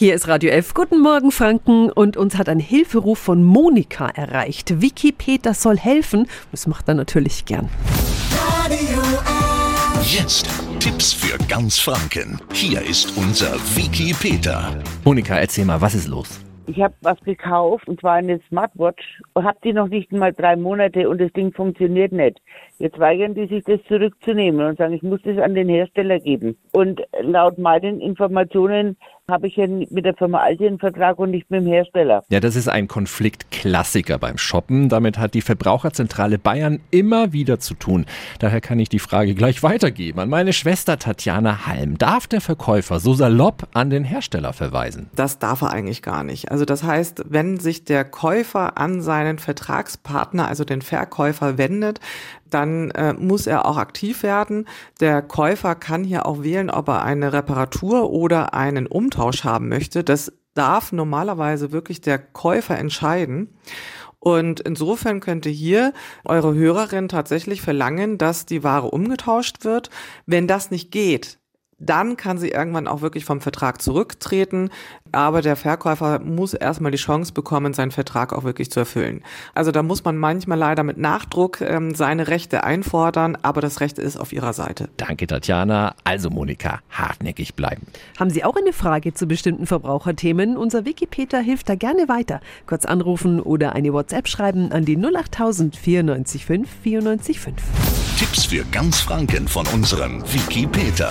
Hier ist Radio F. Guten Morgen, Franken. Und uns hat ein Hilferuf von Monika erreicht. Vicky Peter soll helfen. Das macht er natürlich gern. Radio F. Jetzt Tipps für ganz Franken. Hier ist unser Wiki Peter. Monika, erzähl mal, was ist los? Ich habe was gekauft und zwar eine Smartwatch und habe die noch nicht mal drei Monate und das Ding funktioniert nicht. Jetzt weigern die sich das zurückzunehmen und sagen, ich muss das an den Hersteller geben. Und laut meinen Informationen habe ich ja mit der Firma Aldi einen Vertrag und nicht mit dem Hersteller. Ja, das ist ein Konfliktklassiker beim Shoppen. Damit hat die Verbraucherzentrale Bayern immer wieder zu tun. Daher kann ich die Frage gleich weitergeben an meine Schwester Tatjana Halm. Darf der Verkäufer so salopp an den Hersteller verweisen? Das darf er eigentlich gar nicht. Also das heißt, wenn sich der Käufer an seinen Vertragspartner, also den Verkäufer wendet, dann äh, muss er auch aktiv werden. Der Käufer kann hier auch wählen, ob er eine Reparatur oder einen Umtausch haben möchte. Das darf normalerweise wirklich der Käufer entscheiden. Und insofern könnte hier eure Hörerin tatsächlich verlangen, dass die Ware umgetauscht wird. Wenn das nicht geht, dann kann sie irgendwann auch wirklich vom Vertrag zurücktreten. Aber der Verkäufer muss erstmal die Chance bekommen, seinen Vertrag auch wirklich zu erfüllen. Also da muss man manchmal leider mit Nachdruck ähm, seine Rechte einfordern, aber das Recht ist auf ihrer Seite. Danke, Tatjana. Also, Monika, hartnäckig bleiben. Haben Sie auch eine Frage zu bestimmten Verbraucherthemen? Unser Wikipedia hilft da gerne weiter. Kurz anrufen oder eine WhatsApp schreiben an die 08000 94 5 94 5. Tipps für ganz Franken von unserem Wiki Peter.